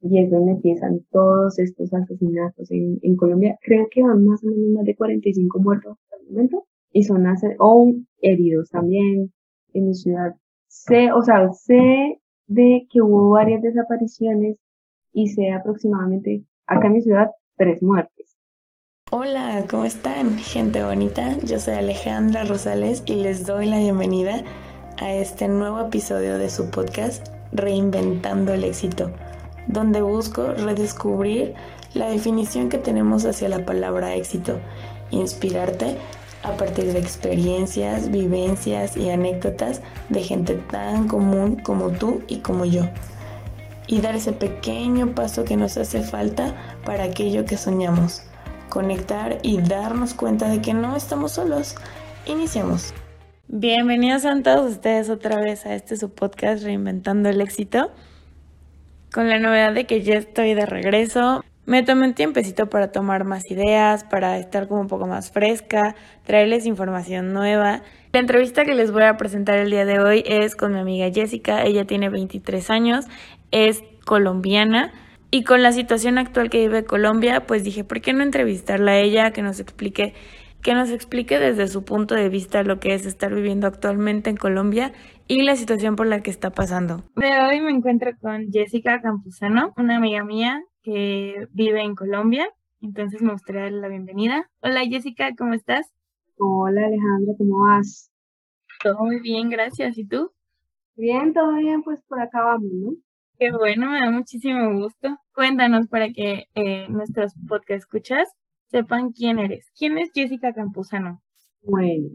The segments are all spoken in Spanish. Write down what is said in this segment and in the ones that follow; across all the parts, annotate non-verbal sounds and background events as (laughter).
y es donde empiezan todos estos asesinatos en, en Colombia. Creo que van más o menos más de 45 muertos hasta el momento y son o heridos también en mi ciudad. Sé, o sea, sé de que hubo varias desapariciones y sé aproximadamente acá en mi ciudad tres muertes. Hola, ¿cómo están? Gente bonita, yo soy Alejandra Rosales y les doy la bienvenida a este nuevo episodio de su podcast Reinventando el éxito donde busco redescubrir la definición que tenemos hacia la palabra éxito, inspirarte a partir de experiencias, vivencias y anécdotas de gente tan común como tú y como yo. Y dar ese pequeño paso que nos hace falta para aquello que soñamos. Conectar y darnos cuenta de que no estamos solos. Iniciamos. Bienvenidos a todos ustedes otra vez a este su podcast Reinventando el éxito con la novedad de que ya estoy de regreso. Me tomé un tiempecito para tomar más ideas, para estar como un poco más fresca, traerles información nueva. La entrevista que les voy a presentar el día de hoy es con mi amiga Jessica. Ella tiene 23 años, es colombiana y con la situación actual que vive Colombia, pues dije, ¿por qué no entrevistarla a ella, que nos explique que nos explique desde su punto de vista lo que es estar viviendo actualmente en Colombia y la situación por la que está pasando. De hoy me encuentro con Jessica Campuzano, una amiga mía que vive en Colombia, entonces me gustaría darle la bienvenida. Hola Jessica, ¿cómo estás? Hola Alejandra, ¿cómo vas? Todo muy bien, gracias. ¿Y tú? Bien, todo bien, pues por acá vamos, ¿no? Qué bueno, me da muchísimo gusto. Cuéntanos para que eh, nuestros podcast escuchas sepan quién eres. ¿Quién es Jessica Campuzano? Bueno,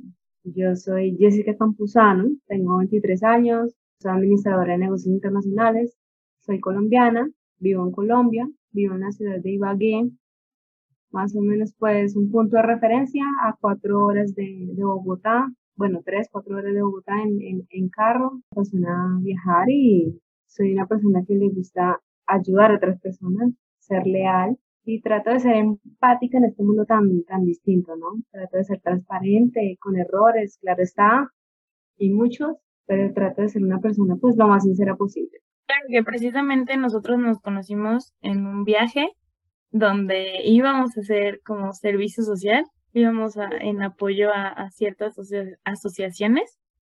yo soy Jessica Campuzano, tengo 23 años, soy administradora de negocios internacionales, soy colombiana, vivo en Colombia, vivo en la ciudad de Ibagué, más o menos pues un punto de referencia a cuatro horas de, Bogotá, bueno, tres, cuatro horas de Bogotá en, en, carro, me apasiona viajar y soy una persona que le gusta ayudar a otras personas, ser leal y trato de ser empática en este mundo tan, tan distinto, ¿no? Trato de ser transparente, con errores, claro está, y muchos, pero trato de ser una persona pues lo más sincera posible. Claro que precisamente nosotros nos conocimos en un viaje donde íbamos a hacer como servicio social, íbamos a, en apoyo a, ciertas asociaciones.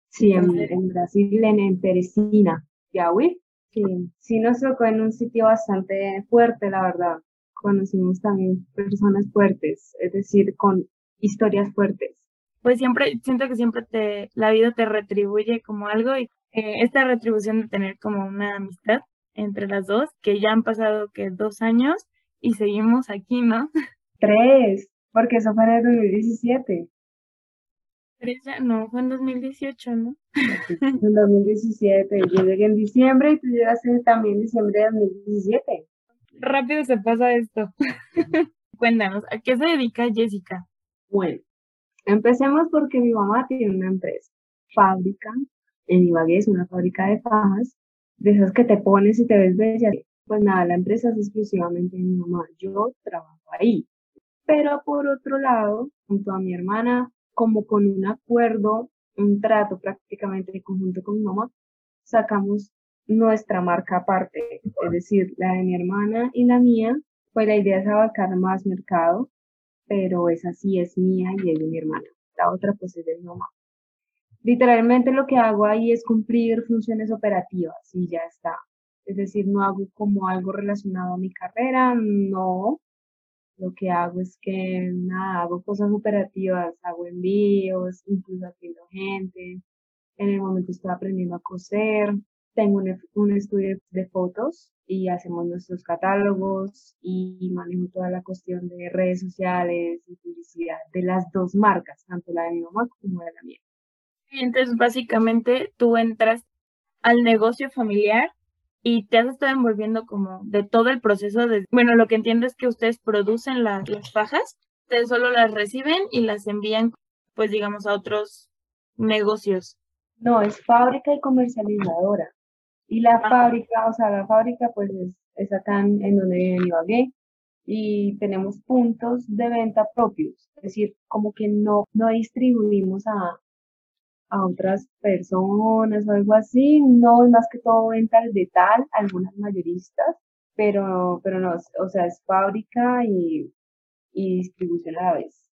Sí, en, Brasil, en, en Perecina, Yahweh. Sí, sí nos tocó en un sitio bastante fuerte, la verdad conocimos también personas fuertes, es decir, con historias fuertes. Pues siempre, siento que siempre te, la vida te retribuye como algo y eh, esta retribución de tener como una amistad entre las dos, que ya han pasado que dos años y seguimos aquí, ¿no? Tres, porque eso fue en el 2017. Tres ya, no, fue en 2018, ¿no? En 2017, yo llegué en diciembre y tú llegaste también en diciembre de 2017 rápido se pasa esto. (laughs) Cuéntanos, ¿a qué se dedica Jessica? Bueno, empecemos porque mi mamá tiene una empresa, fábrica, en Ibagué es una fábrica de fajas, de esas que te pones y te ves bella. Pues nada, la empresa es exclusivamente de mi mamá, yo trabajo ahí. Pero por otro lado, junto a mi hermana, como con un acuerdo, un trato prácticamente conjunto con mi mamá, sacamos nuestra marca aparte, es decir, la de mi hermana y la mía, pues la idea es abarcar más mercado, pero esa sí es mía y es de mi hermana. La otra pues es de mi mamá. Literalmente lo que hago ahí es cumplir funciones operativas y ya está. Es decir, no hago como algo relacionado a mi carrera, no. Lo que hago es que nada, hago cosas operativas, hago envíos, incluso atiendo gente. En el momento estoy aprendiendo a coser, tengo un, estudio de fotos y hacemos nuestros catálogos y manejo toda la cuestión de redes sociales y publicidad de las dos marcas, tanto la de mi mamá como de la mía. Entonces, básicamente, tú entras al negocio familiar y te has estado envolviendo como de todo el proceso de, bueno, lo que entiendo es que ustedes producen las, las fajas, ustedes solo las reciben y las envían, pues digamos, a otros negocios. No, es fábrica y comercializadora. Y la fábrica, o sea, la fábrica pues es, acá en, donde en Ibagué y tenemos puntos de venta propios, es decir, como que no, no distribuimos a, a otras personas o algo así, no es más que todo venta de tal, algunas mayoristas, pero, pero no, o sea, es fábrica y, y distribución a la vez.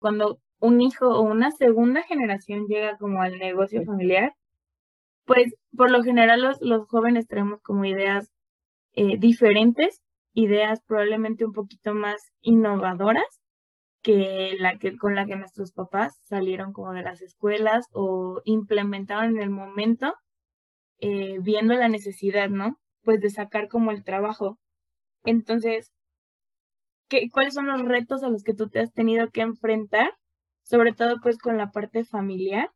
Cuando un hijo o una segunda generación llega como al negocio familiar, pues por lo general los, los jóvenes tenemos como ideas eh, diferentes, ideas probablemente un poquito más innovadoras que la que con la que nuestros papás salieron como de las escuelas o implementaron en el momento eh, viendo la necesidad, ¿no? Pues de sacar como el trabajo. Entonces, ¿qué, ¿cuáles son los retos a los que tú te has tenido que enfrentar? Sobre todo pues con la parte familiar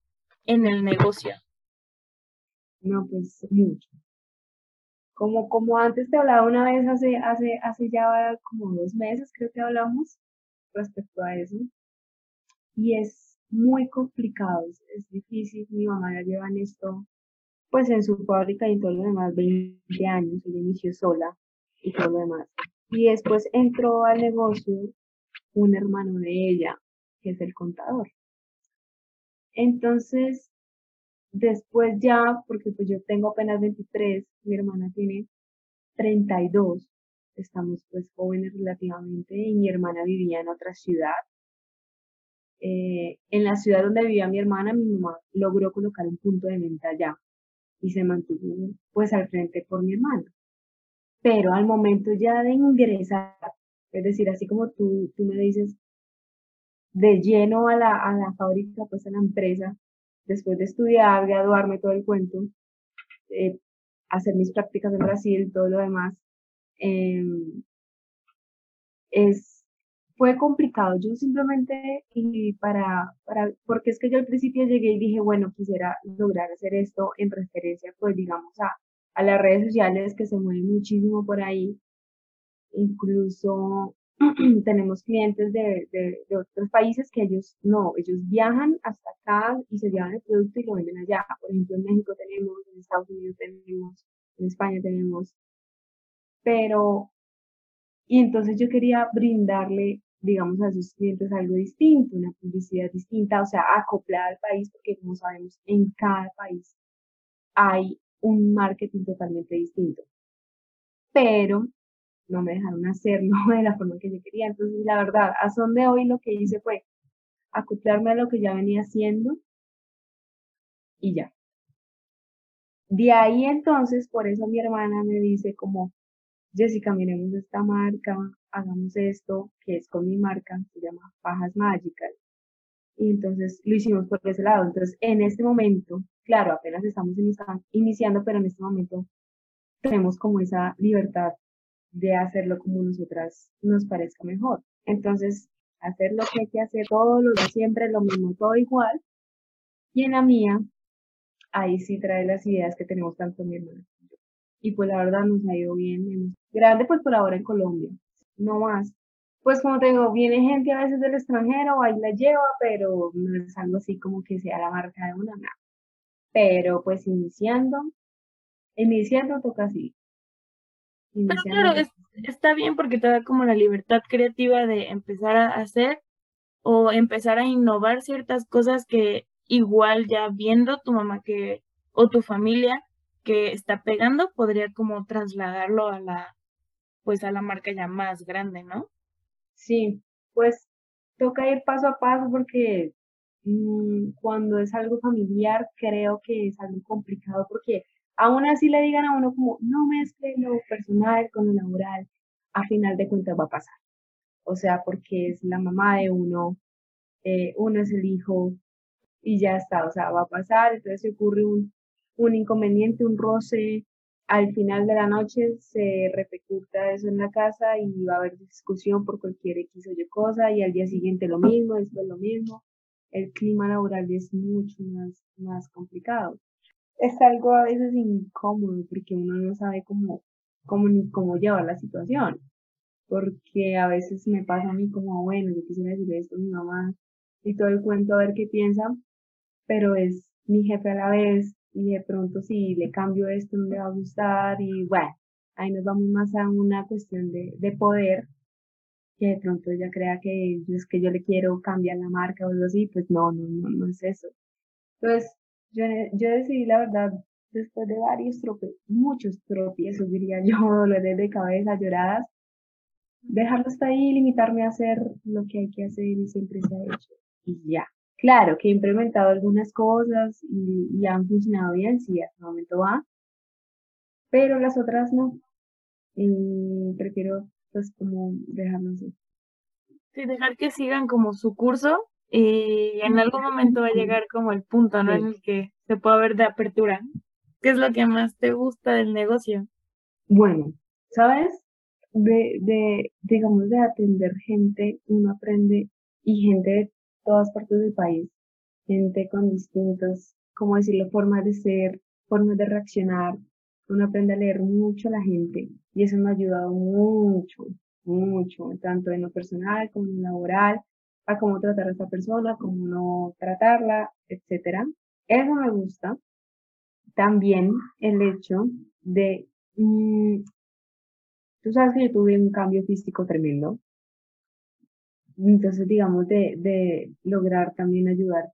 en el negocio. No, pues mucho. Como, como antes te hablaba una vez hace, hace, hace ya como dos meses, creo que hablamos respecto a eso. Y es muy complicado, es, difícil. Mi mamá ya lleva en esto, pues en su fábrica y todo lo demás, 20 años. Ella inició sola y todo lo demás. Y después entró al negocio un hermano de ella, que es el contador. Entonces, Después ya, porque pues yo tengo apenas 23, mi hermana tiene 32, estamos pues jóvenes relativamente y mi hermana vivía en otra ciudad. Eh, en la ciudad donde vivía mi hermana, mi mamá logró colocar un punto de venta allá y se mantuvo pues al frente por mi hermana. Pero al momento ya de ingresar, es decir, así como tú, tú me dices, de lleno a la, a la fábrica, pues a la empresa, después de estudiar, graduarme, todo el cuento, eh, hacer mis prácticas en Brasil, todo lo demás, em, es, fue complicado. Yo simplemente, y para, para, porque es que yo al principio llegué y dije, bueno, quisiera lograr hacer esto en referencia, pues digamos, a, a las redes sociales que se mueven muchísimo por ahí, incluso (clears throat) tenemos clientes de, de, otros países que ellos no, ellos viajan hasta acá y se llevan el producto y lo venden allá. Por ejemplo, en México tenemos, en Estados Unidos tenemos, en España tenemos. Pero, y entonces yo quería brindarle, digamos, a sus clientes algo distinto, una publicidad distinta, o sea, acoplada al país, porque como sabemos, en cada país hay un marketing totalmente distinto. Pero no me dejaron hacerlo (laughs) de la forma que yo quería. Entonces, la verdad, a son de hoy lo que hice fue acoplarme a lo que ya venía haciendo y ya. De ahí entonces, por eso mi hermana me dice como, Jessica, miremos esta marca, hagamos esto, que es con mi marca, se llama Pajas Magical. Y entonces lo hicimos por ese lado. Entonces, en este momento, claro, apenas estamos iniciando, pero en este momento tenemos como esa libertad de hacerlo como nosotras nos parezca mejor. Entonces, hacer lo que hay que hacer todos los días, siempre lo mismo, todo igual. Y en la mía, ahí sí trae las ideas que tenemos tanto mi hermana y pues la verdad nos ha ido bien. Grande pues por ahora en Colombia, no más. Pues como te viene gente a veces del extranjero, ahí la lleva, pero no es algo así como que sea la marca de una, nada. Pero pues iniciando, iniciando toca así. Pero claro, está bien porque te da como la libertad creativa de empezar a hacer o empezar a innovar ciertas cosas que igual ya viendo tu mamá que o tu familia que está pegando podría como trasladarlo a la pues a la marca ya más grande, ¿no? Sí, pues toca ir paso a paso porque mm, cuando es algo familiar creo que es algo complicado porque aún así le digan a uno como, no mezcle lo personal con lo laboral, a final de cuentas va a pasar. O sea, porque es la mamá de uno, eh, uno es el hijo y ya está, o sea, va a pasar, entonces se ocurre un, un inconveniente, un roce, al final de la noche se repercuta eso en la casa y va a haber discusión por cualquier X o Y cosa y al día siguiente lo mismo, después lo mismo. El clima laboral es mucho más, más complicado es algo a veces incómodo porque uno no sabe cómo, cómo ni cómo llevar la situación. Porque a veces me pasa a mí como, bueno, yo quisiera decirle esto a mi mamá y todo el cuento a ver qué piensa, pero es mi jefe a la vez y de pronto si le cambio esto no le va a gustar y bueno, ahí nos vamos más a una cuestión de, de poder que de pronto ella crea que es que yo le quiero cambiar la marca o algo así, pues no, no, no, no es eso. Entonces, yo, yo decidí, la verdad, después de varios tropiezos, muchos tropiezos, diría (laughs) yo, dolores de cabeza, lloradas, dejarlo hasta ahí y limitarme a hacer lo que hay que hacer y siempre se ha hecho. Y ya. Claro que he implementado algunas cosas y, han funcionado bien, sí, hasta el momento va, pero las otras no. Y prefiero pues como dejarlo así. Sí, dejar que sigan como su curso y en algún momento va a llegar como el punto, ¿no? En el que se pueda ver de apertura. ¿Qué es lo que más te gusta del negocio? Bueno, ¿sabes? De, de, digamos, de atender gente, uno aprende y gente de todas partes del país, gente con distintas, como decirlo, formas de ser, formas de reaccionar. Uno aprende a leer mucho a la gente y eso me ha ayudado mucho, mucho, tanto en lo personal como en lo laboral, a cómo tratar a esta persona, cómo no tratarla, etcétera. Eso me gusta. También el hecho de, mm, tú sabes que yo tuve un cambio físico tremendo. Entonces, digamos, de, de lograr también ayudar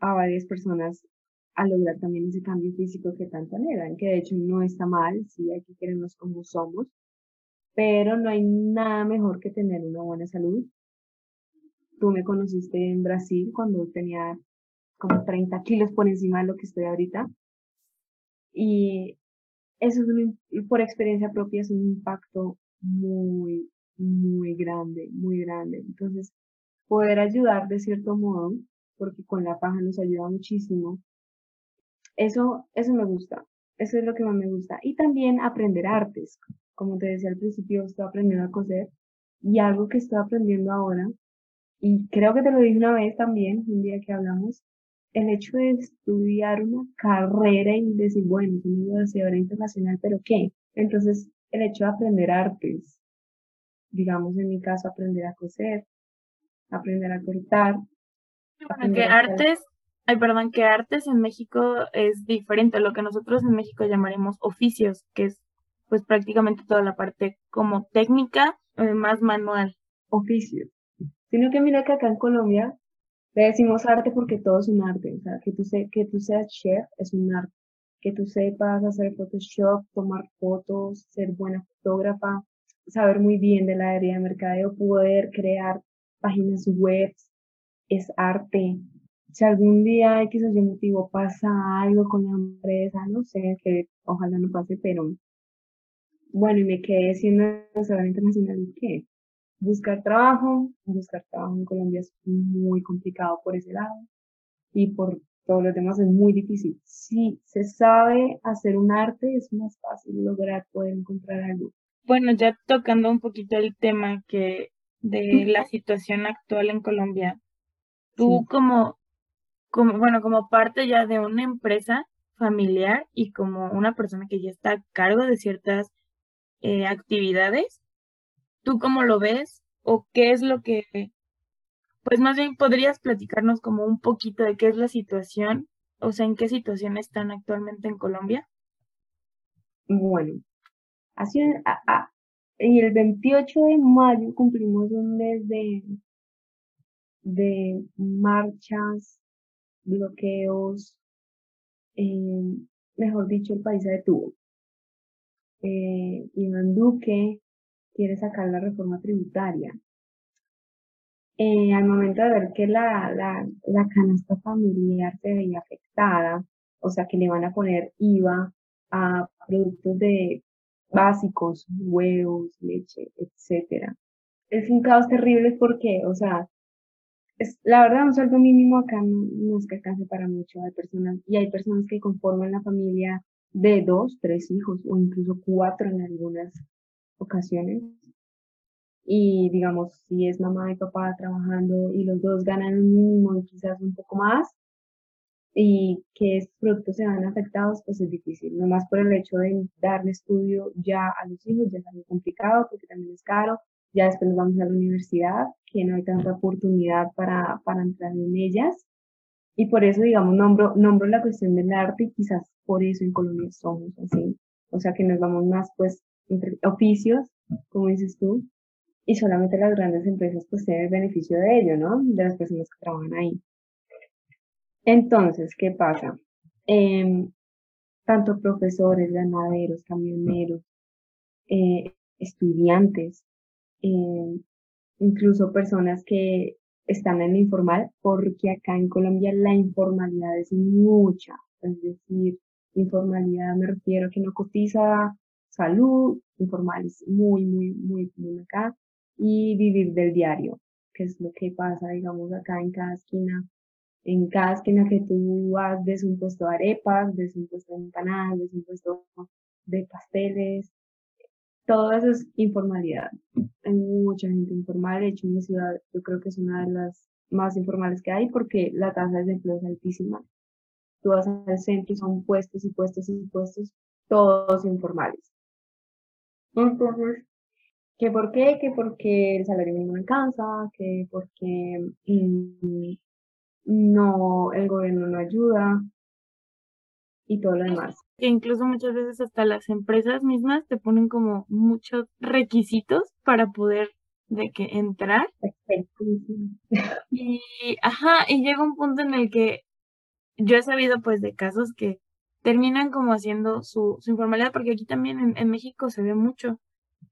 a varias personas a lograr también ese cambio físico que tanto anhelan, que de hecho no está mal, sí hay que querernos como somos, pero no hay nada mejor que tener una buena salud. Tú me conociste en Brasil cuando tenía como 30 kilos por encima de lo que estoy ahorita. Y eso es por experiencia propia es un impacto muy, muy grande, muy grande. Entonces, poder ayudar de cierto modo, porque con la paja nos ayuda muchísimo, eso, eso me gusta. Eso es lo que más me gusta. Y también aprender artes. Como te decía al principio, estoy aprendiendo a coser. Y algo que estoy aprendiendo ahora, y creo que te lo dije una vez también, un día que hablamos, el hecho de estudiar una carrera y decir, bueno, soy universidad internacional, pero ¿qué? Entonces, el hecho de aprender artes, digamos en mi caso, aprender a coser, aprender a cortar. Aprender artes, ay, perdón, que artes en México es diferente a lo que nosotros en México llamaremos oficios, que es pues prácticamente toda la parte como técnica, eh, más manual. Oficios. Sino que mira que acá en Colombia le decimos arte porque todo es un arte. O sea, que tú, se, que tú seas chef es un arte. Que tú sepas hacer Photoshop, tomar fotos, ser buena fotógrafa, saber muy bien del área de mercadeo, poder crear páginas web, es arte. Si algún día X o Y motivo pasa algo con la empresa, no sé, que ojalá no pase, pero bueno, y me quedé siendo embajadora internacional, ¿qué? Buscar trabajo. Buscar trabajo en Colombia es muy complicado por ese lado y por todos los demás es muy difícil. Si se sabe hacer un arte, es más fácil lograr poder encontrar algo. Bueno, ya tocando un poquito el tema que de la situación actual en Colombia, tú como, como, bueno, como parte ya de una empresa familiar y como una persona que ya está a cargo de ciertas eh, actividades, ¿Tú cómo lo ves? ¿O qué es lo que, pues más bien podrías platicarnos como un poquito de qué es la situación, o sea, en qué situación están actualmente en Colombia? Bueno, así, en el 28 de mayo cumplimos un mes de, de marchas, bloqueos, eh, mejor dicho, el país se detuvo. Eh, Iván quiere sacar la reforma tributaria. Eh, al momento de ver que la, la, la canasta familiar se veía afectada, o sea que le van a poner IVA a productos de básicos, huevos, leche, etcétera. Es un caos terrible porque, o sea, es, la verdad un sueldo mínimo acá no, no es que alcance para mucho. Hay personas, y hay personas que conforman la familia de dos, tres hijos o incluso cuatro en algunas ocasiones. Y digamos, si es mamá y papá trabajando y los dos ganan un mínimo y quizás un poco más, y que estos productos se van afectados, pues es difícil. no más por el hecho de darle estudio ya a los hijos, ya es algo complicado porque también es caro. Ya después nos vamos a la universidad, que no hay tanta oportunidad para, para entrar en ellas. Y por eso, digamos, nombro, nombro la cuestión del arte y quizás por eso en Colombia somos así. O sea, que nos vamos más, pues, entre oficios, como dices tú, y solamente las grandes empresas pues tienen el beneficio de ello, ¿no? De las personas que trabajan ahí. Entonces, ¿qué pasa? Em, tanto profesores, ganaderos, camioneros, eh, estudiantes, eh, incluso personas que están en lo informal, porque acá en Colombia la informalidad es mucha, es decir, informalidad me refiero a que no cotiza salud, informal es muy, muy, muy común acá, y vivir del diario, que es lo que pasa, digamos, acá en cada esquina. En cada esquina que tú vas, des un puesto de arepas, des un puesto de empanadas, des un puesto de pasteles, todo eso es informalidad. Hay mucha gente informal. De hecho, en mi ciudad yo creo que es una de las más informales que hay porque la tasa de desempleo es altísima. Tú vas al centro y son puestos y puestos y puestos, todos informales. Entonces, ¿qué por qué? Que porque el salario mínimo no alcanza, que porque mm, no, el gobierno no ayuda y todo lo demás. que incluso muchas veces hasta las empresas mismas te ponen como muchos requisitos para poder de que entrar. Y, ajá, y llega un punto en el que yo he sabido pues de casos que terminan como haciendo su, su informalidad, porque aquí también en, en México se ve mucho.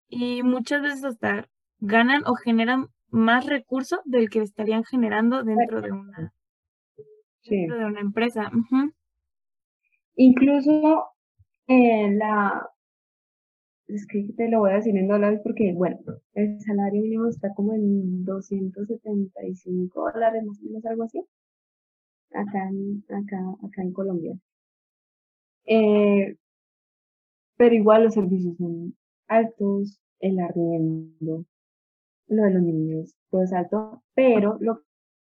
Y muchas veces hasta ganan o generan más recursos del que estarían generando dentro de una, dentro de una empresa. Incluso eh, la, es que te lo voy a decir en dólares porque, bueno, el salario mínimo está como en 275 dólares, más o menos algo así, acá en, acá, acá en Colombia. Eh, pero igual los servicios son altos, el arriendo, lo de los niños, todo es alto, pero lo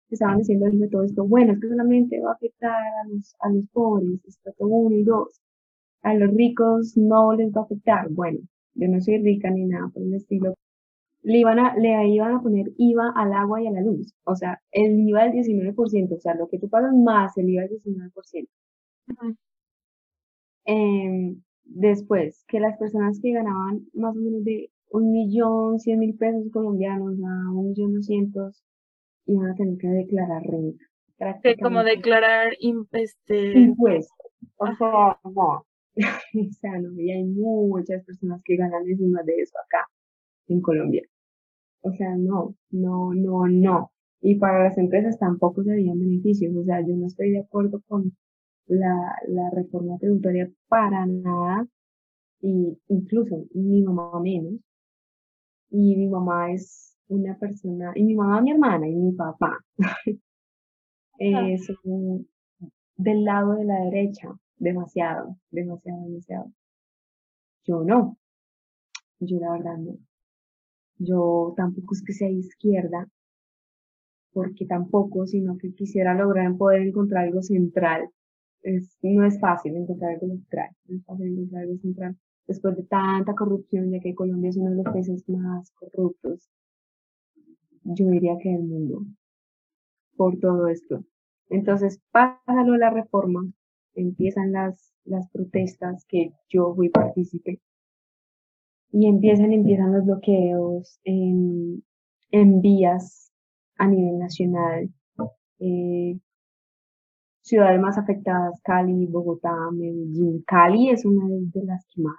que estaban diciendo de todo esto, bueno, es que solamente va a afectar a los, a los pobres, todo uno y dos, a los ricos no les va a afectar. Bueno, yo no soy rica ni nada por el estilo. Le iban a, le iban a poner IVA al agua y a la luz. O sea, el IVA del 19%, o sea, lo que tú pagas más el IVA del 19%. Em, después, que las personas que ganaban más o menos de un millón cien mil pesos colombianos a un millón doscientos iban a tener que declarar renta. como declarar este... impuestos. O sea, no, o sea, no, y hay muchas personas que ganan encima de eso acá, en Colombia. O sea, no, no, no, no. Y para las empresas tampoco se habían beneficios. O sea, yo no estoy de acuerdo con la, la reforma tributaria para nada. Y incluso mi mamá menos. Y mi mamá es una persona, y mi mamá, mi hermana y mi papá. (laughs) eh, son del lado de la derecha demasiado, demasiado, demasiado. Yo no, yo la verdad no. Yo tampoco es que sea izquierda, porque tampoco, sino que quisiera lograr poder encontrar algo central. Es, no es fácil encontrar algo central, no es fácil encontrar algo central. Después de tanta corrupción, ya que Colombia es uno de los países más corruptos, yo diría que del mundo, por todo esto. Entonces, pásalo la reforma, empiezan las, las protestas que yo fui partícipe y empiezan, empiezan los bloqueos en, en vías a nivel nacional. Eh, ciudades más afectadas, Cali, Bogotá, Medellín. Cali es una de las que más,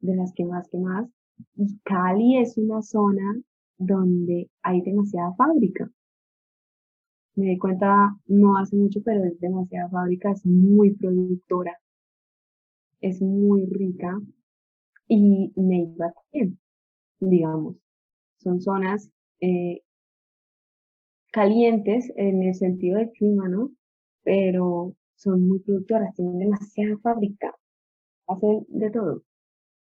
de las que más, que más. Y Cali es una zona donde hay demasiada fábrica me di cuenta no hace mucho, pero es demasiada fábrica, es muy productora, es muy rica y me iba bien, digamos. Son zonas eh, calientes en el sentido del clima, ¿no? Pero son muy productoras, tienen demasiada fábrica, hacen de todo.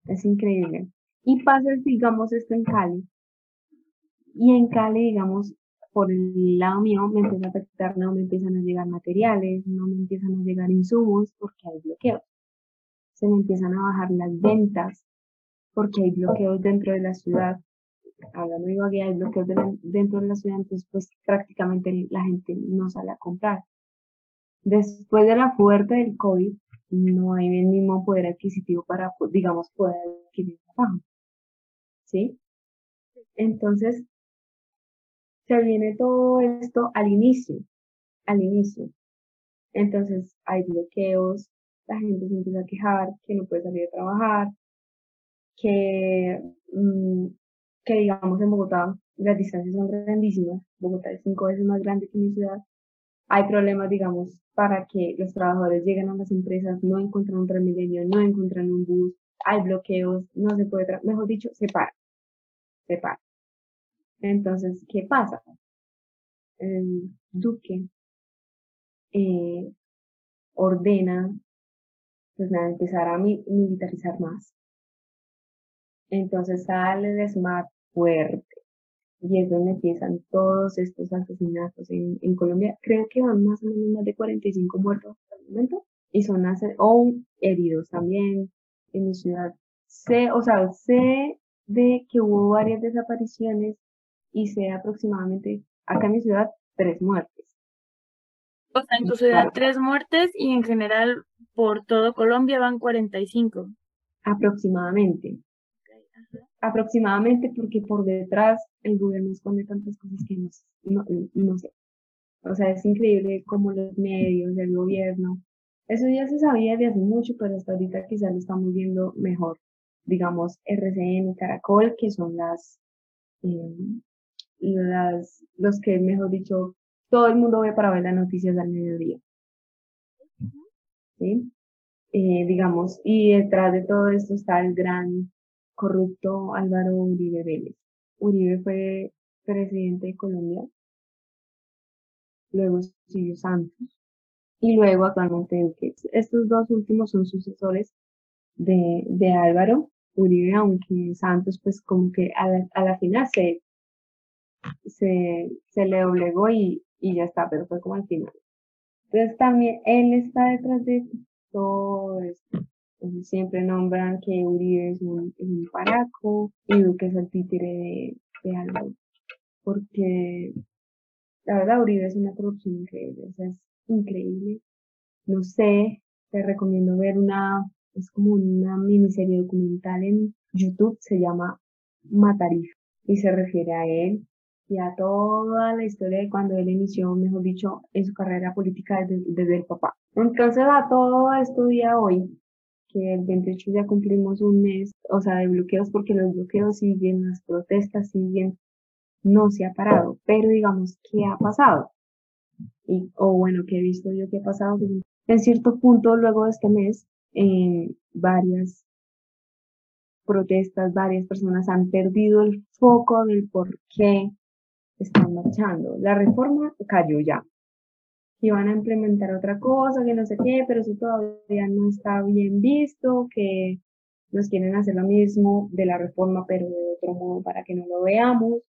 Es increíble. Y pasa, digamos, esto en Cali. Y en Cali, digamos, por el lado mío me empieza a afectar, no me empiezan a llegar materiales, no me empiezan a llegar insumos porque hay bloqueos. Se me empiezan a bajar las ventas porque hay bloqueos dentro de la ciudad. Hablando de Ibagué, hay bloqueos dentro de la ciudad, entonces pues prácticamente la gente no sale a comprar. Después de la fuerte del COVID, no hay el mismo poder adquisitivo para, digamos, poder adquirir trabajo. ¿Sí? Entonces, se viene todo esto al inicio, al inicio. Entonces hay bloqueos, la gente se empieza a quejar que no puede salir a trabajar, que, mm, que digamos en Bogotá las distancias son grandísimas, Bogotá es cinco veces más grande que mi ciudad, hay problemas, digamos, para que los trabajadores lleguen a las empresas, no encuentran un Transmilenio, no encuentran un bus, hay bloqueos, no se puede, mejor dicho, se para, se para. Entonces, ¿qué pasa? El Duque eh, ordena, pues nada, empezar a militarizar más. Entonces sale el SMART fuerte y es donde empiezan todos estos asesinatos en, en Colombia. Creo que van más o menos más de 45 muertos hasta el momento y son o heridos también en mi ciudad. Sé, o sea, sé de que hubo varias desapariciones y sé aproximadamente acá en mi ciudad tres muertes. O sea, en tu ciudad tres muertes y en general por todo Colombia van 45. Aproximadamente aproximadamente porque por detrás el gobierno esconde tantas cosas que no, no, sé. O sea, es increíble cómo los medios, el gobierno, eso ya se sabía de hace mucho, pero hasta ahorita quizás lo estamos viendo mejor. Digamos, RCN y Caracol, que son las, eh, las, los que, mejor dicho, todo el mundo ve para ver las noticias al mediodía. ¿Sí? Eh, digamos, y detrás de todo esto está el gran corrupto Álvaro Uribe Vélez. Uribe fue presidente de Colombia, luego Silvio Santos y luego actualmente Duque. Estos dos últimos son sucesores de, Álvaro Uribe, aunque Santos pues como que a la, final se, se, se le doblegó y, y ya está, pero fue como al final. Entonces también él está detrás de todo esto siempre nombran que Uribe es un, paraco y Duque es el títere de, de algo. Porque la verdad Uribe es una corrupción increíble, o sea, es increíble. No sé, te recomiendo ver una, es como una miniserie documental en YouTube, se llama Matarif y se refiere a él y a toda la historia de cuando él inició, mejor dicho, en su carrera política desde, desde el papá. Entonces a todo esto día hoy que el 28 ya cumplimos un mes, o sea, de bloqueos porque los bloqueos siguen, las protestas siguen, no se ha parado, pero digamos, ¿qué ha pasado? Y, o bueno, ¿qué he visto yo que ha pasado? En cierto punto, luego de este mes, eh, varias protestas, varias personas han perdido el foco del por qué están marchando. La reforma cayó ya, que iban a implementar otra cosa, que no sé qué, pero eso todavía no está bien visto, que nos quieren hacer lo mismo de la reforma, pero de otro modo para que no lo veamos.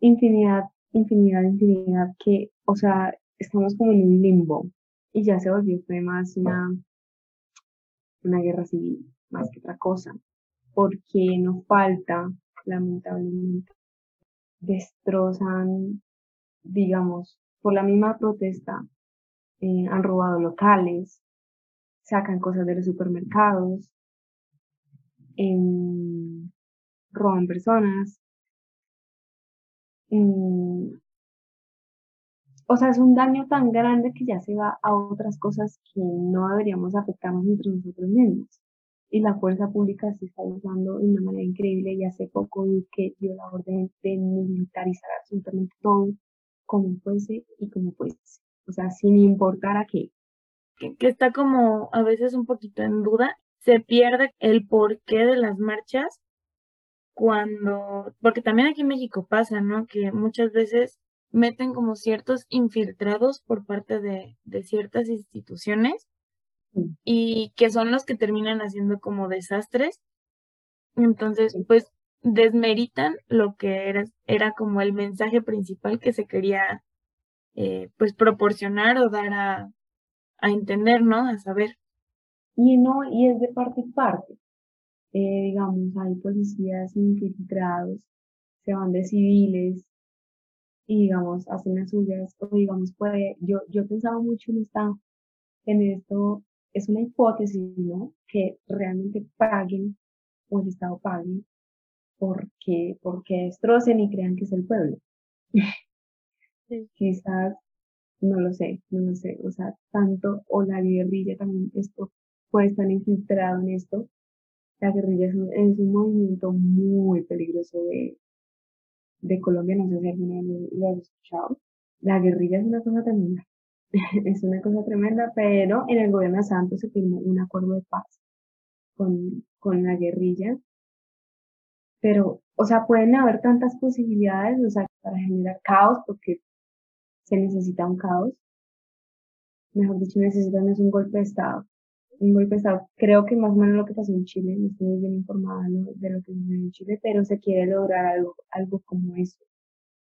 Infinidad, infinidad, infinidad, que, o sea, estamos como en un limbo y ya se volvió fue más una, una guerra civil, más que otra cosa, porque nos falta, lamentablemente, destrozan, digamos, por la misma protesta eh, han robado locales, sacan cosas de los supermercados, em, roban personas. Em, o sea, es un daño tan grande que ya se va a otras cosas que no deberíamos afectarnos entre nosotros mismos. Y la fuerza pública se está usando de una manera increíble y hace poco que dio la orden de militarizar absolutamente todo como fuese y como fuese. O sea, sin importar a qué. Que, está como a veces un poquito en duda. Se pierde el porqué de las marchas cuando, porque también aquí en México pasa, ¿no? Que muchas veces meten como ciertos infiltrados por parte de, de ciertas instituciones y que son los que terminan haciendo como desastres. Entonces, pues desmeritan lo que era, era como el mensaje principal que se quería eh, pues proporcionar o dar a, a entender, ¿no? A saber. Y no, y es de parte y parte. Eh, digamos, hay policías infiltrados, se van de civiles y digamos, hacen las suyas, o digamos, puede, yo, yo pensaba mucho en esta, en esto, es una hipótesis, ¿no? Que realmente paguen, o el Estado pague porque, porque destrocen y crean que es el pueblo. (laughs) Quizás no lo sé, no lo sé, o sea, tanto, o la guerrilla también, esto puede estar infiltrado en esto. La guerrilla es un, es un movimiento muy peligroso de, de Colombia, no sé si alguno lo ha escuchado. La guerrilla es una cosa tremenda, (laughs) es una cosa tremenda, pero en el gobierno de Santos se firmó un acuerdo de paz con, con la guerrilla. Pero, o sea, pueden haber tantas posibilidades, o sea, para generar caos, porque se necesita un caos. Mejor dicho, necesitan es un golpe de Estado. Un golpe de Estado. Creo que más o menos lo que pasó en Chile, no estoy muy bien informada de lo que pasó en Chile, pero se quiere lograr algo, algo como eso.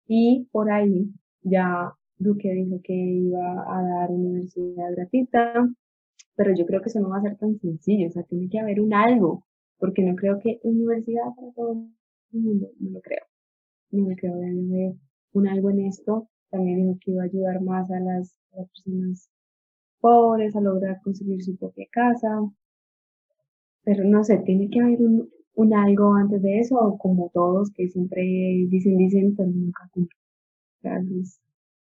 Y por ahí ya Duque dijo que iba a dar universidad gratuita, pero yo creo que eso no va a ser tan sencillo, o sea, tiene que haber un algo, porque no creo que universidad para todo el mundo, no lo creo. No lo creo, haber un algo en esto. También dijo que iba a ayudar más a las, personas pobres a lograr conseguir su propia casa. Pero no sé, tiene que haber un, un algo antes de eso, o como todos que siempre dicen, dicen, pero nunca cumplen. O sea, es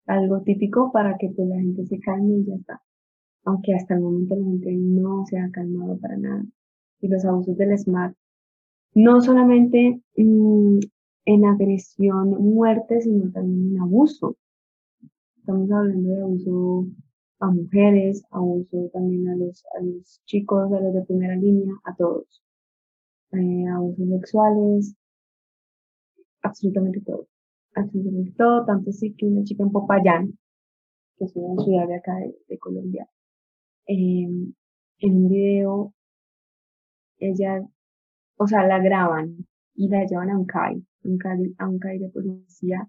algo típico para que pues, la gente se calme y ya está aunque hasta el momento la gente no se ha calmado para nada. Y los abusos del SMART, no solamente mm, en agresión, muerte, sino también en abuso. Estamos hablando de abuso a mujeres, abuso también a los, a los chicos, a los de primera línea, a todos. Eh, abusos sexuales, absolutamente todo. Absolutamente todo, tanto así que una chica en Popayán, que es una ciudad de acá de Colombia, Em, en un video, ella, o sea, la graban y la llevan a un CAI, un CAI a un CAI de policía.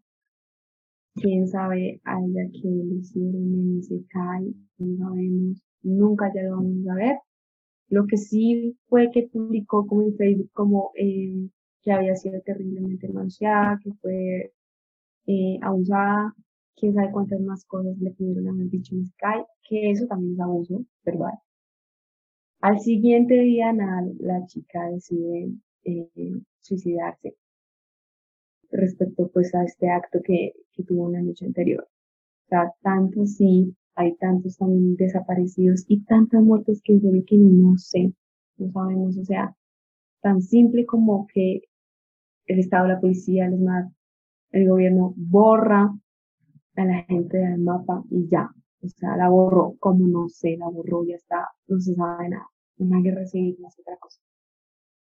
Quién sabe a ella que le hicieron en ese CAI, no sabemos, nunca ya lo vamos a ver. Lo que sí fue que publicó como en Facebook como eh, que había sido terriblemente manoseada, que fue eh, abusada, quién sabe cuántas más cosas le pudieron haber dicho en Sky, que eso también es abuso ¿verdad? Al siguiente día, nada, la chica decide eh, suicidarse respecto pues a este acto que, que tuvo una noche anterior. O sea, tanto sí, hay tantos también desaparecidos y tantas muertes que en que no sé, no sabemos, o sea, tan simple como que el Estado, la policía, el el gobierno borra a la gente del mapa y ya. O sea, la borró, como no sé, la borró, ya está, no se sabe nada. Una guerra civil no es otra cosa.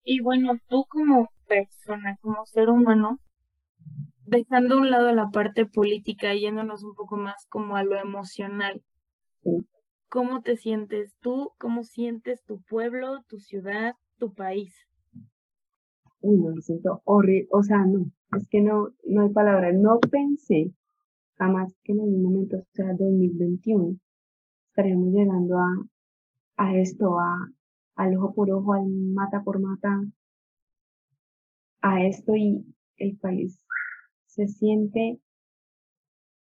Y bueno, tú como persona, como ser humano, dejando a un lado la parte política y yéndonos un poco más como a lo emocional, ¿cómo te sientes tú? ¿Cómo sientes tu pueblo, tu ciudad, tu país? Uy, no, me siento horrible, o sea, no, es que no, no hay palabra, no pensé jamás que en algún momento, sea, 2021, estaríamos llegando a, a esto, a, al ojo por ojo, al mata por mata, a esto y el país se siente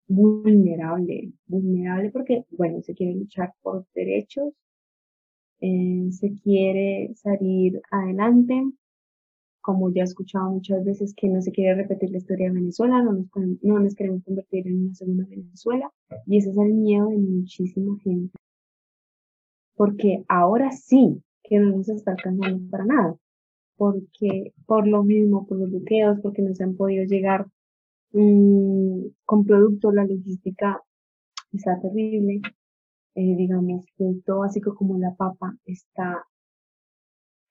vulnerable, vulnerable porque, bueno, se quiere luchar por derechos, eh, se quiere salir adelante, como ya he escuchado muchas veces, que no se quiere repetir la historia de Venezuela, no nos, no nos queremos convertir en una segunda Venezuela, y ese es el miedo de muchísima gente. Porque ahora sí que no nos está alcanzando para nada, porque por lo mismo, por los bloqueos, porque no se han podido llegar mmm, con productos, la logística está terrible, eh, digamos, producto básico como la papa está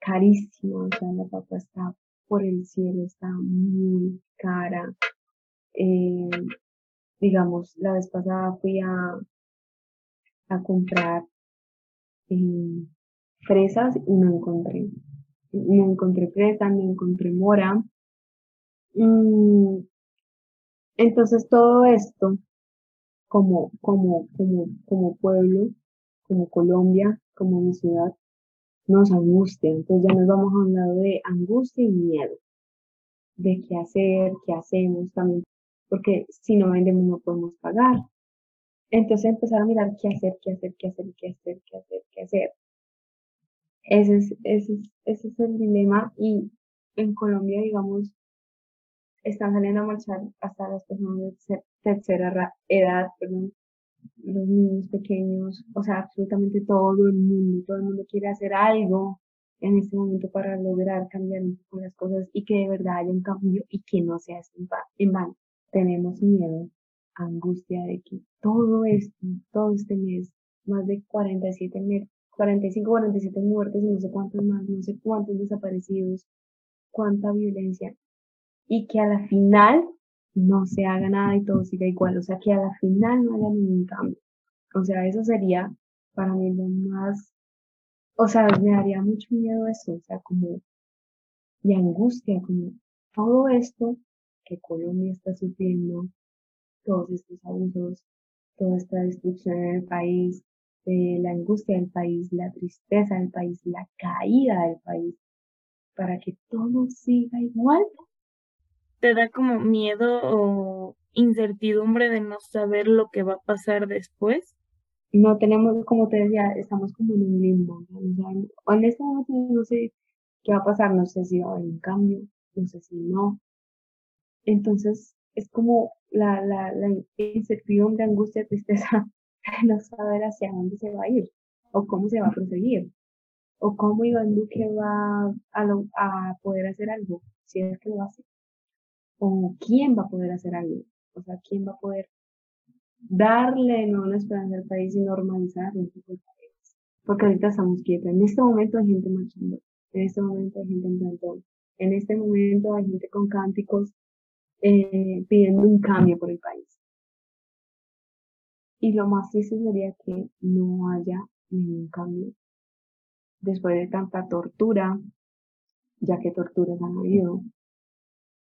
carísimo, o sea, la papa está por el cielo, está muy cara. Eh, digamos, la vez pasada fui a, a comprar eh, fresas y no encontré. No encontré fresa, no encontré mora. Mm, entonces todo esto, como, como, como, como pueblo, como Colombia, como mi ciudad, nos angustia. Entonces ya nos vamos a un lado de angustia y miedo, de qué hacer, qué hacemos también, porque si no vendemos no podemos pagar. Entonces empezar a mirar qué hacer, qué hacer, qué hacer, qué hacer, qué hacer, qué hacer. Ese es, ese es, ese es el dilema y en Colombia, digamos, están saliendo a marchar hasta las personas de tercera edad, perdón, los niños pequeños, o sea, absolutamente todo el mundo, todo el mundo quiere hacer algo en este momento para lograr cambiar un poco las cosas y que de verdad haya un cambio y que no sea en vano. Tenemos miedo, angustia de que todo esto, todo este mes, más de 47 45, 47 muertes y no sé cuántos más, no sé cuántos desaparecidos, cuánta violencia y que a la final no se haga nada y todo siga igual, o sea, que a la final no haya ningún cambio. O sea, eso sería para mí lo más, o sea, me daría mucho miedo eso, o sea, como, y angustia, como todo esto que Colombia está sufriendo, todos estos abusos, toda esta destrucción en el país, la angustia del país, la tristeza del país, la caída del país, para que todo siga igual, te da como miedo o incertidumbre de no saber lo que va a pasar después? No tenemos, como te decía, estamos como en un limbo. ¿no? En momento no sé qué va a pasar, no sé si va a haber un cambio, no sé si no. Entonces es como la, la, la incertidumbre, angustia, tristeza no saber hacia dónde se va a ir o cómo se va a proseguir o cómo Iván Duque va a, a poder hacer algo, si es que lo hace o quién va a poder hacer algo, o sea, quién va a poder darle no una esperanza al país y normalizar un poco el país. Porque ahorita estamos quietos. En este momento hay gente marchando, en este momento hay gente en plantón, en este momento hay gente con cánticos eh, pidiendo un cambio por el país. Y lo más triste sería que no haya ningún cambio. Después de tanta tortura, ya que torturas han habido,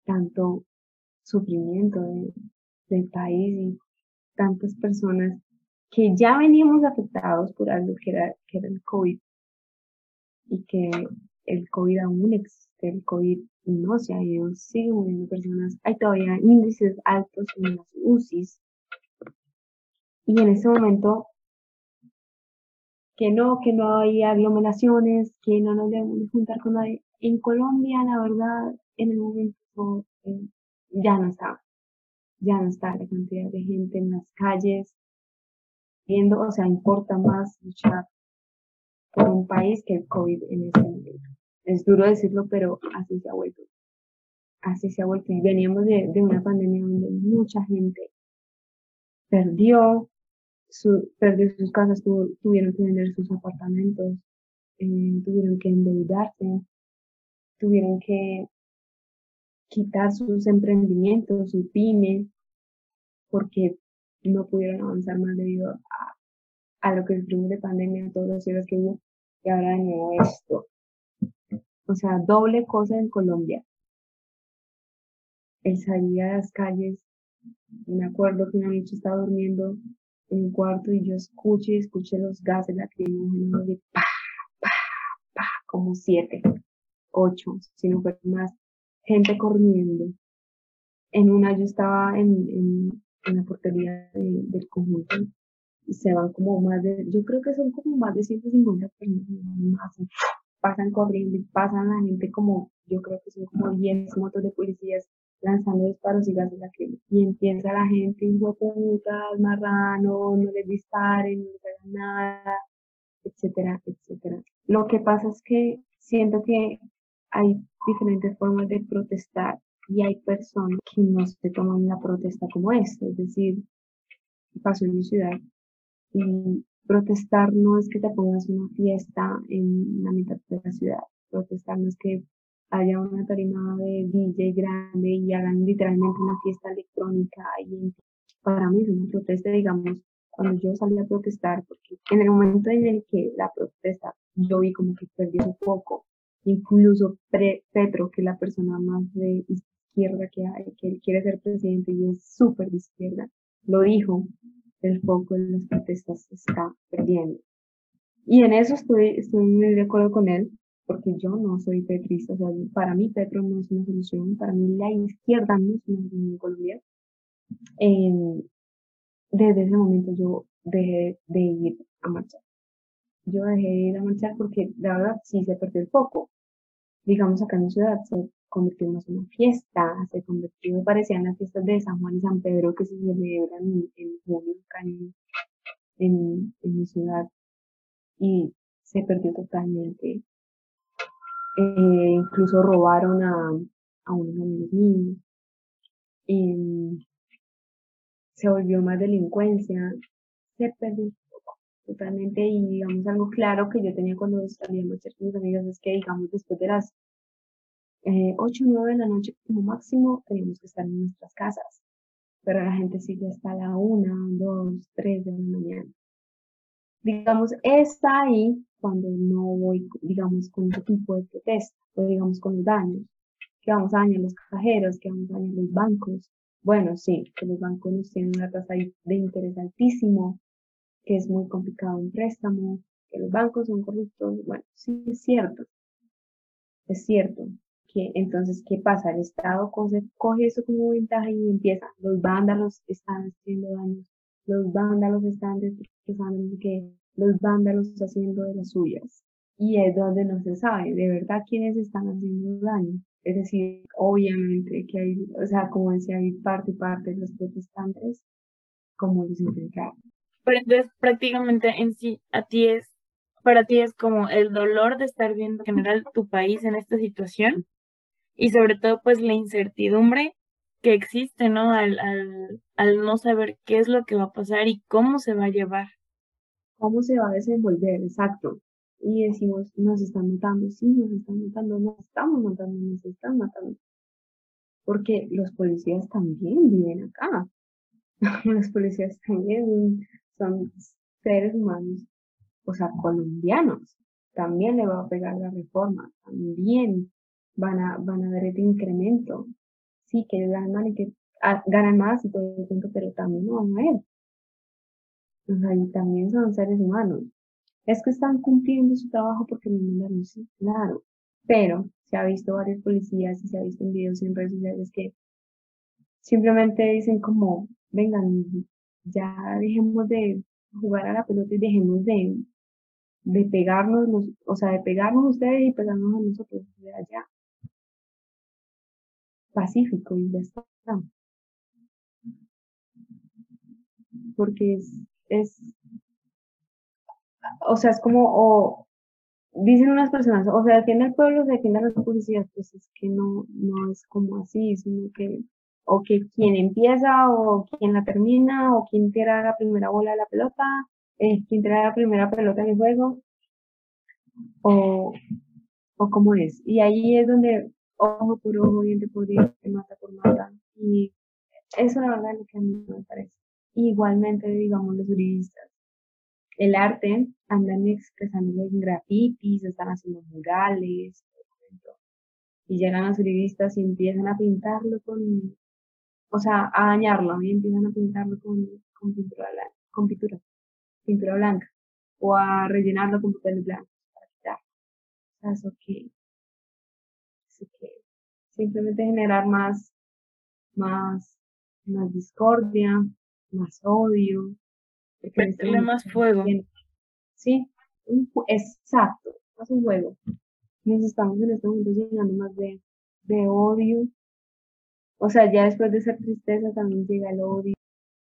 tanto sufrimiento del país y tantas personas que ya veníamos afectados por algo que era, que era el COVID y que el COVID aún existe, el COVID no se ha ido, sigue muriendo personas, hay todavía índices altos en las UCIs y en ese momento que no, que no hay aglomeraciones, que no nos debemos juntar con nadie. En Colombia, la verdad, en el momento eh, ya no está, ya no está la cantidad de gente en las calles, viendo, o sea, importa más luchar por un país que el COVID en este momento. Es duro decirlo, pero así se ha vuelto. Así se ha vuelto. Y veníamos de, de una pandemia donde mucha gente perdió, su, perdió sus casas, tuvieron que vender sus apartamentos, eh, tuvieron que endeudarse, tuvieron que quitar sus emprendimientos, su pyme, porque no pudieron avanzar más debido a, a lo que sufrimos de pandemia, todos los cierres que hubo, y ahora de nuevo esto. O sea, doble cosa en Colombia. El salir a las calles, me acuerdo que una noche estaba durmiendo en mi cuarto y yo escuché, escuché los gases lacrimógenos de pa, pa, pa, como siete, ocho, si no fue más gente corriendo. En una yo estaba en, en, en la portería del conjunto y se van como más de, yo creo que son como más de 150 personas pasan corriendo y pasan la gente como, yo creo que son como 10 motos de policías lanzando disparos y gases lacrimógenos. Y empieza la gente, hijo putas, marrano, no les disparen, no les hagan nada, etcétera, etcétera. Lo que pasa es que siento que hay diferentes formas de protestar y hay personas que no se toman la protesta como esta, es decir, pasó en mi ciudad y protestar no es que te pongas una fiesta en la mitad de la ciudad, protestar no es que haya una tarima de DJ grande y hagan literalmente una fiesta electrónica y para mí es una protesta, digamos, cuando yo salí a protestar, porque en el momento en el que la protesta yo vi como que perdió un poco Incluso Petro, que es la persona más de izquierda que hay, que él quiere ser presidente y es súper de izquierda, lo dijo, el foco de las protestas está perdiendo. Y en eso estoy, estoy muy de acuerdo con él, porque yo no soy petrista, o sea, para mí Petro no es una solución, para mí la izquierda no es una solución en Colombia. Eh, desde ese momento yo dejé de ir a marchar. Yo dejé de ir a marchar porque la verdad sí se perdió el foco digamos, acá en la ciudad se convirtió en una fiesta, se convirtió, parecían las fiestas de San Juan y San Pedro que se celebran en, junio acá en, mi ciudad y se perdió totalmente. Eh, incluso robaron a, a unos amigos míos. Y se volvió más delincuencia. Se perdió totalmente y digamos algo claro que yo tenía cuando salía a con mis amigas es que digamos después de las eh, 8 o 9 de la noche como máximo teníamos que estar en nuestras casas pero la gente sigue hasta la 1, 2, 3 de la mañana. Digamos está ahí cuando no voy digamos con ese tipo de protesta o digamos con los daños que vamos a dañar los cajeros que vamos a dañar los bancos. Bueno sí que los bancos tienen una tasa de interés altísimo que es muy complicado un préstamo, que los bancos son corruptos. Bueno, sí es cierto. Es cierto que entonces, ¿qué pasa? El Estado coge, eso como ventaja y empieza. Los vándalos están haciendo daño. Los vándalos están destrozando que los vándalos haciendo de las suyas. Y es donde no se sabe de verdad quiénes están haciendo daño. Es decir, obviamente que hay, o sea, como decía, hay parte y parte de los protestantes como los infiltrados. Pero entonces prácticamente en sí, a ti es, para ti es como el dolor de estar viendo en general tu país en esta situación y sobre todo pues la incertidumbre que existe, ¿no? Al, al, al no saber qué es lo que va a pasar y cómo se va a llevar. Cómo se va a desenvolver, exacto. Y decimos, nos están matando, sí, nos están matando, nos estamos matando, nos están matando. Porque los policías también viven acá. (laughs) los policías también son seres humanos, o sea, colombianos, también le va a pegar la reforma, también van a, van a ver este incremento. Sí, que ganan y que ah, ganan más y todo el tiempo, pero también lo van a ver. O sea, y también son seres humanos. Es que están cumpliendo su trabajo porque lo mandaron, sí, claro. Pero se ha visto varios policías y se ha visto en videos en redes sociales que simplemente dicen como, vengan, ya dejemos de jugar a la pelota y dejemos de, de pegarnos, o sea, de pegarnos ustedes y pegarnos a nosotros, de allá. Pacífico y ya está. Porque es, es, o sea, es como, o, dicen unas personas, o sea, defiende al pueblo, se defiende a las policías, pues es que no, no es como así, sino que o que quien empieza o quien la termina o quien tira la primera bola de la pelota, eh, quien tira la primera pelota en el juego o, o cómo es. Y ahí es donde ojo por ojo, diente por diente, mata por mata. Y eso la verdad es lo que a mí me parece. Igualmente, digamos, los juristas. El arte andan expresando en grafitis, están haciendo murales, y llegan los juristas y empiezan a pintarlo con o sea, a dañarlo y empiezan a pintarlo con, con pintura, blanca, con pintura, pintura blanca o a rellenarlo con papel blanco para quitar. O sea, eso que, eso que simplemente generar más, más, más discordia, más odio. Meterle más fuego. Sí, exacto, más un juego. Nos estamos en este momento llenando más de, de odio o sea, ya después de esa tristeza también llega el odio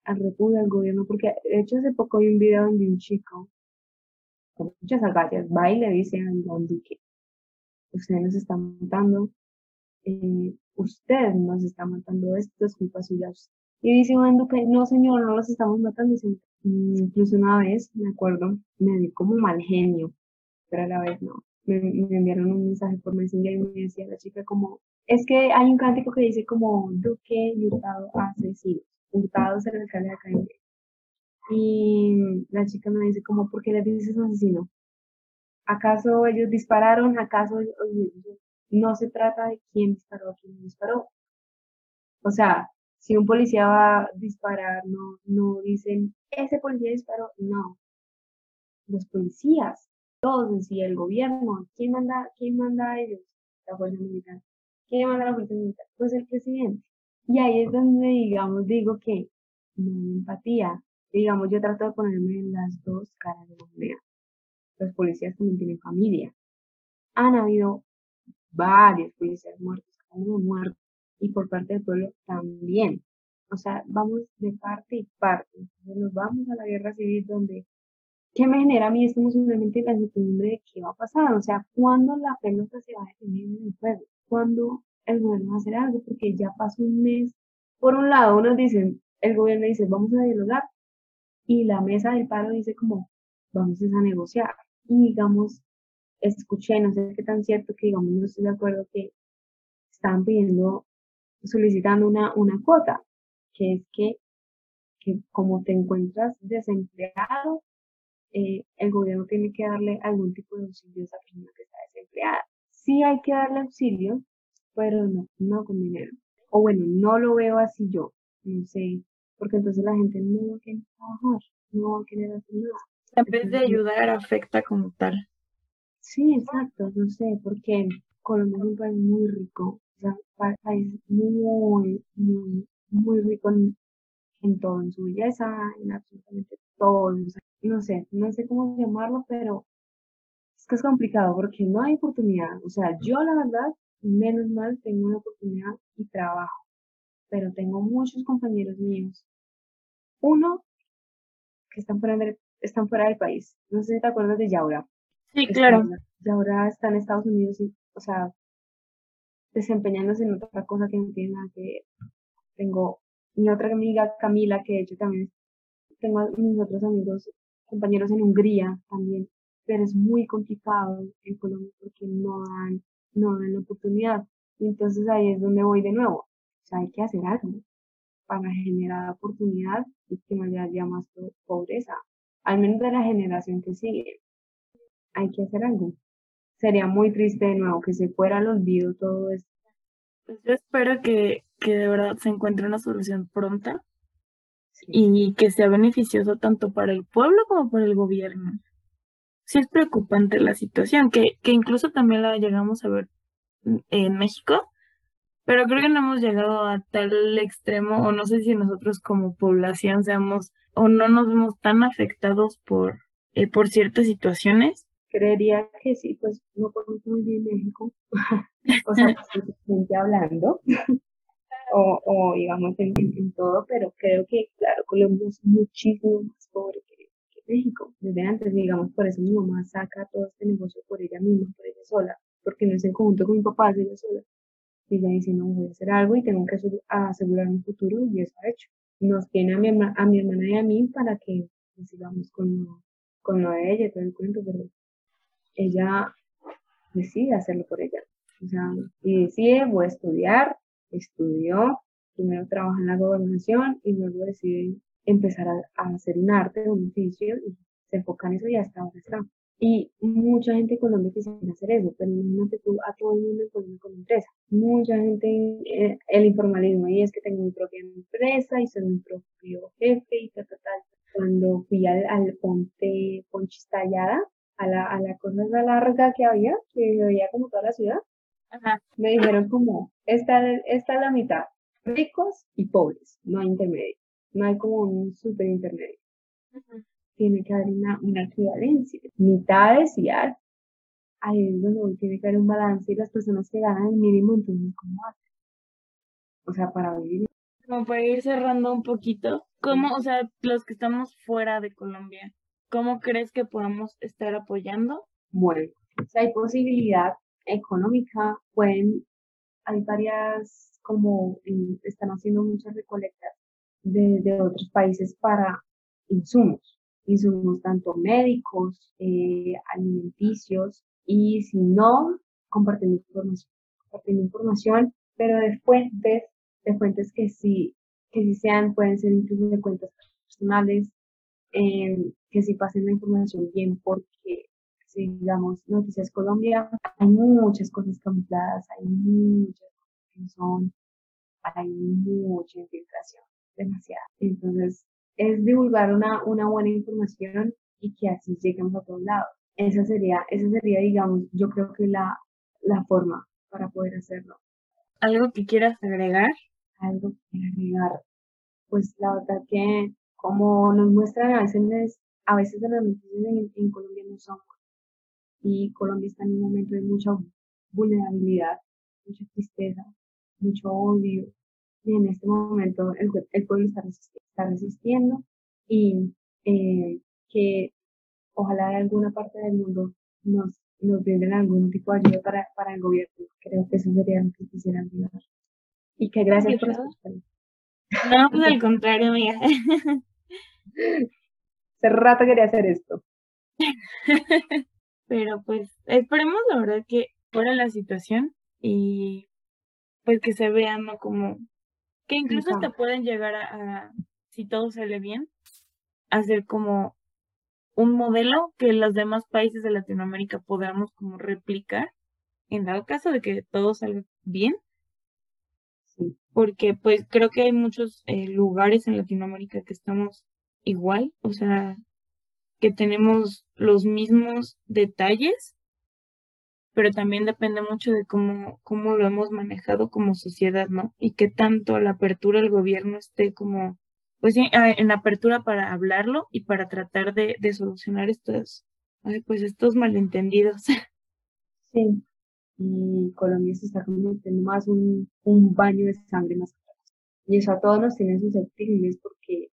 al repudio al gobierno, porque de hecho hace poco vi un video donde un chico con muchas agallas va y le dice a Don Duque, usted nos está matando, eh, usted nos está matando, esto es culpa suya. Y dice Don Duque, no señor, no los estamos matando. Incluso una vez, me acuerdo, me di como mal genio, pero a la vez no. Me, me enviaron un mensaje por Messenger y me decía la chica como, es que hay un cántico que dice como Duque y Hurtado asesinos. Hurtado el alcalde de acá Y la chica me dice como, ¿por qué le dices asesino? ¿Acaso ellos dispararon? ¿Acaso no se trata de quién disparó, quién disparó? O sea, si un policía va a disparar, no, no dicen, ese policía disparó, no. Los policías, todos en sí, el gobierno, ¿quién manda, quién manda a ellos? La fuerza militar. ¿Quién manda la fuerza militar? Pues el presidente. Y ahí es donde, digamos, digo que no hay empatía. Digamos, yo trato de ponerme en las dos caras de la moneda. Los policías también tienen familia. Han habido varios policías muertos, uno muerto, y por parte del pueblo también. O sea, vamos de parte y parte. Entonces nos vamos a la guerra civil donde, ¿qué me genera a mí esto emocionalmente la incertidumbre de qué va a pasar? O sea, ¿cuándo la pelota se va a detener en el juego? ¿Cuándo el gobierno va a hacer algo? Porque ya pasó un mes. Por un lado, unos dicen, el gobierno dice, vamos a dialogar, y la mesa del paro dice como, vamos a negociar. Y digamos, escuché, no sé qué tan cierto que digamos, no estoy de acuerdo que están pidiendo, solicitando una, una cuota, que es que, que como te encuentras desempleado, eh, el gobierno tiene que darle algún tipo de auxilio a esa persona que está desempleada. Sí hay que darle auxilio, pero no, no con dinero. O bueno, no lo veo así yo, no sé, porque entonces la gente no va a querer trabajar, no va a querer hacer nada. En vez de ayudar, afecta como tal. Sí, exacto, no sé, porque Colombia es un país muy rico, o sea, un país muy, muy, muy rico en, todo, en su belleza, en absolutamente todo, no sé, no sé cómo llamarlo, pero es que es complicado porque no hay oportunidad, o sea, yo la verdad, menos mal tengo una oportunidad y trabajo, pero tengo muchos compañeros míos. Uno, que están fuera, están fuera del país. No sé si te acuerdas de Yaura. Sí, claro. Yaura está en Estados Unidos y, o sea, desempeñándose en otra cosa que no tiene nada que ver. Tengo mi otra amiga Camila, que de hecho también tengo mis otros amigos, compañeros en Hungría también, pero es muy complicado en Colombia porque no dan, no dan la oportunidad. Y entonces ahí es donde voy de nuevo. O sea, hay que hacer algo para generar oportunidad y que no haya más pobreza, al menos de la generación que sigue. Hay que hacer algo. Sería muy triste de nuevo que se fuera al olvido todo esto. Pues yo espero que, que de verdad se encuentre una solución pronta y que sea beneficioso tanto para el pueblo como para el gobierno. Sí es preocupante la situación, que, que incluso también la llegamos a ver en México, pero creo que no hemos llegado a tal extremo, o no sé si nosotros como población seamos o no nos vemos tan afectados por, eh, por ciertas situaciones. Creería que sí, pues no conozco muy bien México, (laughs) o sea, (laughs) gente hablando, o, o digamos en, todo, pero creo que, claro, Colombia es muchísimo más pobre que, México. Desde antes, digamos, por eso mi mamá saca todo este negocio por ella misma, por ella sola, porque no es en conjunto con mi papá, es ella sola y ella dice, no, voy a hacer algo y tengo que asegurar mi futuro y eso ha hecho. Nos tiene a mi, a mi hermana y a mí para que sigamos con lo, con lo de ella, todo el cuento, pero ella decide hacerlo por ella. O sea, y decide, voy a estudiar, estudió, primero trabaja en la gobernación y luego decide empezar a, a hacer un arte, un oficio y se enfoca en eso y hasta ahora está. Y mucha gente en Colombia quisiera hacer eso, pero imagínate tú a todo el mundo en Colombia con empresa. Mucha gente, eh, el informalismo, y es que tengo mi propia empresa y soy mi propio jefe y tal, tal, tal. Cuando fui al, al Ponte Ponchistallada, a la, a la cosa larga que había, que veía como toda la ciudad, me dijeron como, esta, esta es la mitad, ricos y pobres, no hay intermedio, no hay como un super intermedio tiene que haber una, una equivalencia. Mitades y algo. Ahí es donde tiene que haber un balance y las personas que ganan el mínimo, entonces, ¿cómo hacen? O sea, para vivir. Como para ir cerrando un poquito, ¿cómo, o sea, los que estamos fuera de Colombia, ¿cómo crees que podamos estar apoyando? Bueno, si hay posibilidad económica, pueden, hay varias, como están haciendo muchas recolectas de, otros países para insumos insumos tanto médicos, eh, alimenticios, y si no, compartiendo información. Compartiendo información, pero de fuentes, de fuentes que sí, que sí sean, pueden ser incluso de cuentas personales, eh, que sí pasen la información bien, porque si digamos Noticias Colombia, hay muchas cosas camufladas, hay muchas cosas que son, hay mucha infiltración, demasiada. Entonces, es divulgar una, una buena información y que así lleguemos a todos lados. Esa sería, esa sería, digamos, yo creo que la, la forma para poder hacerlo. ¿Algo que quieras agregar? Algo que agregar. Pues la verdad que como nos muestran a veces, a veces las noticias en, en Colombia no son y Colombia está en un momento de mucha vulnerabilidad, mucha tristeza, mucho odio, y en este momento el, el pueblo está resistiendo, está resistiendo y eh, que ojalá de alguna parte del mundo nos, nos brinden algún tipo de ayuda para, para el gobierno. Creo que eso sería lo que quisiera ayudar. Y que gracias por escuchar. No, pues al contrario, amiga. (laughs) Hace rato quería hacer esto. (laughs) Pero pues esperemos la verdad que fuera la situación y pues que se vea ¿no? como que incluso hasta pueden llegar a, si todo sale bien, a ser como un modelo que los demás países de Latinoamérica podamos como replicar en dado caso de que todo salga bien. Porque pues creo que hay muchos eh, lugares en Latinoamérica que estamos igual, o sea, que tenemos los mismos detalles, pero también depende mucho de cómo, cómo lo hemos manejado como sociedad, ¿no? Y qué tanto la apertura del gobierno esté como, pues sí, en apertura para hablarlo y para tratar de, solucionar estos, pues estos malentendidos. (laughs) Sí, y Colombia se está convirtiendo más un, un baño de sangre más y eso a todos nos tiene susceptibles porque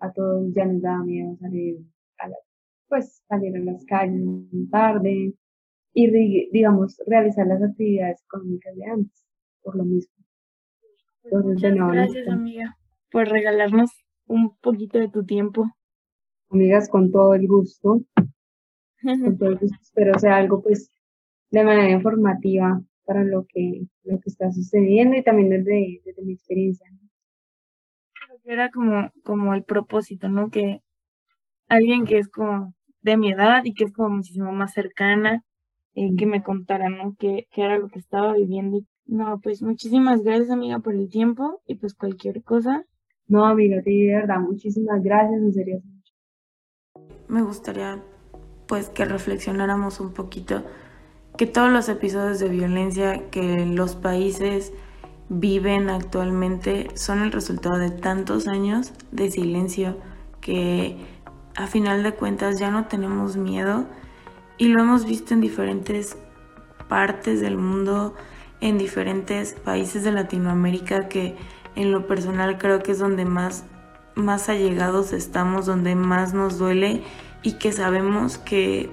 a todos ya nos da miedo salir a pues salir a las calles tarde y digamos realizar las actividades económicas de antes por lo mismo. Entonces, Muchas gracias amiga por regalarnos un poquito de tu tiempo. Amigas, con todo el gusto. con todo el gusto. (laughs) Espero sea algo pues de manera informativa para lo que, lo que está sucediendo y también desde, desde mi experiencia. Era como, como el propósito, ¿no? Que alguien que es como de mi edad y que es como muchísimo más cercana, eh, que me contara, ¿no? ¿Qué, era lo que estaba viviendo. No, pues muchísimas gracias, amiga, por el tiempo y pues cualquier cosa. No, amiga, de verdad, muchísimas gracias, en serio. Me gustaría, pues, que reflexionáramos un poquito que todos los episodios de violencia que los países viven actualmente son el resultado de tantos años de silencio que a final de cuentas ya no tenemos miedo y lo hemos visto en diferentes partes del mundo, en diferentes países de Latinoamérica que en lo personal creo que es donde más más allegados estamos, donde más nos duele y que sabemos que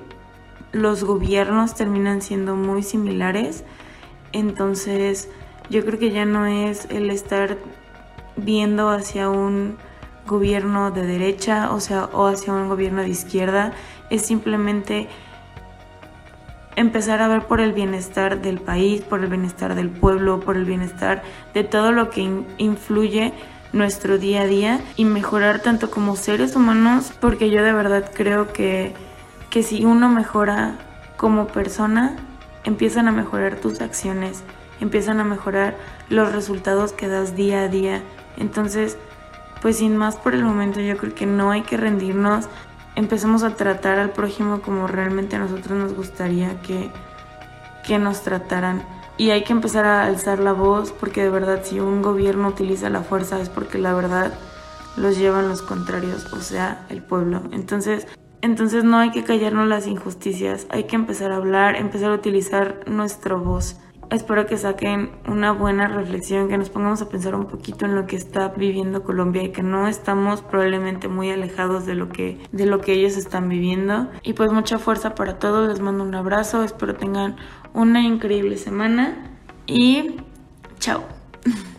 los gobiernos terminan siendo muy similares. Entonces yo creo que ya no es el estar viendo hacia un gobierno de derecha o, sea, o hacia un gobierno de izquierda, es simplemente empezar a ver por el bienestar del país, por el bienestar del pueblo, por el bienestar de todo lo que influye nuestro día a día y mejorar tanto como seres humanos, porque yo de verdad creo que que si uno mejora como persona, empiezan a mejorar tus acciones, empiezan a mejorar los resultados que das día a día. Entonces, pues sin más por el momento yo creo que no hay que rendirnos, empecemos a tratar al prójimo como realmente a nosotros nos gustaría que, que nos trataran. Y hay que empezar a alzar la voz porque de verdad si un gobierno utiliza la fuerza es porque la verdad los llevan los contrarios, o sea, el pueblo. Entonces, entonces no hay que callarnos las injusticias, hay que empezar a hablar, empezar a utilizar nuestra voz. Espero que saquen una buena reflexión, que nos pongamos a pensar un poquito en lo que está viviendo Colombia y que no estamos probablemente muy alejados de lo que, de lo que ellos están viviendo. Y pues mucha fuerza para todos, les mando un abrazo, espero tengan una increíble semana y chao. (laughs)